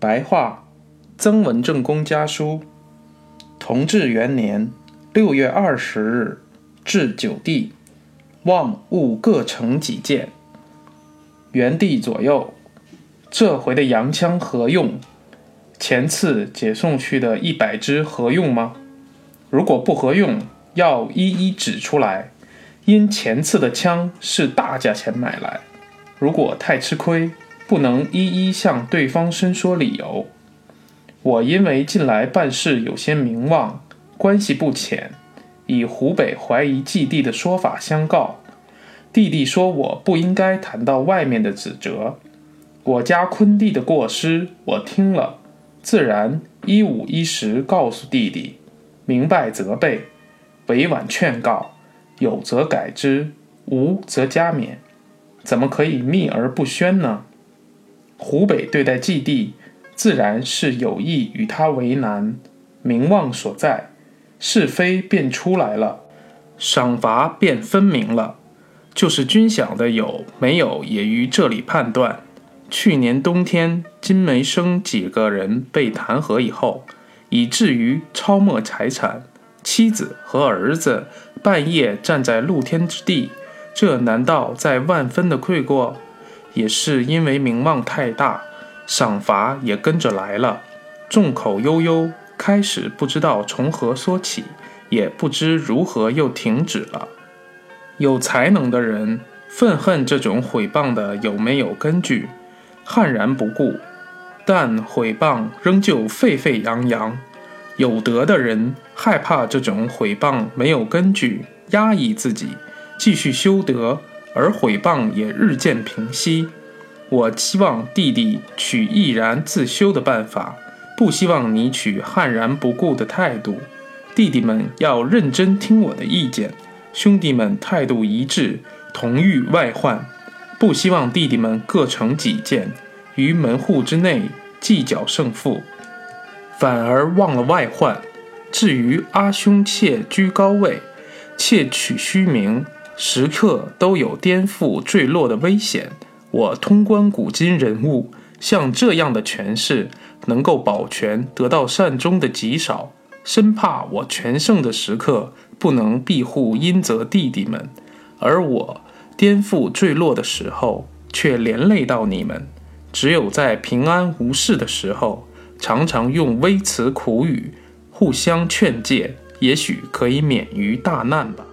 白话，曾文正公家书，同治元年六月二十日，至九地，望勿各成己见。元帝左右，这回的洋枪何用？前次解送去的一百支合用吗？如果不合用，要一一指出来。因前次的枪是大价钱买来，如果太吃亏。不能一一向对方申说理由。我因为近来办事有些名望，关系不浅，以湖北怀疑继弟的说法相告。弟弟说我不应该谈到外面的指责。我家坤弟的过失，我听了，自然一五一十告诉弟弟，明白责备，委婉劝告，有则改之，无则加勉。怎么可以秘而不宣呢？湖北对待季帝，自然是有意与他为难，名望所在，是非便出来了，赏罚便分明了。就是军饷的有没有，也于这里判断。去年冬天，金梅生几个人被弹劾以后，以至于超没财产，妻子和儿子半夜站在露天之地，这难道在万分的愧过？也是因为名望太大，赏罚也跟着来了，众口悠悠，开始不知道从何说起，也不知如何又停止了。有才能的人愤恨这种毁谤的有没有根据，悍然不顾，但毁谤仍旧沸沸扬扬；有德的人害怕这种毁谤没有根据，压抑自己，继续修德。而毁谤也日渐平息。我期望弟弟取毅然自修的办法，不希望你取悍然不顾的态度。弟弟们要认真听我的意见，兄弟们态度一致，同欲外患。不希望弟弟们各成己见，于门户之内计较胜负，反而忘了外患。至于阿兄妾居高位，窃取虚名。时刻都有颠覆坠落的危险。我通关古今人物，像这样的权势能够保全得到善终的极少，生怕我全盛的时刻不能庇护阴泽弟弟们，而我颠覆坠落的时候却连累到你们。只有在平安无事的时候，常常用微词苦语互相劝诫，也许可以免于大难吧。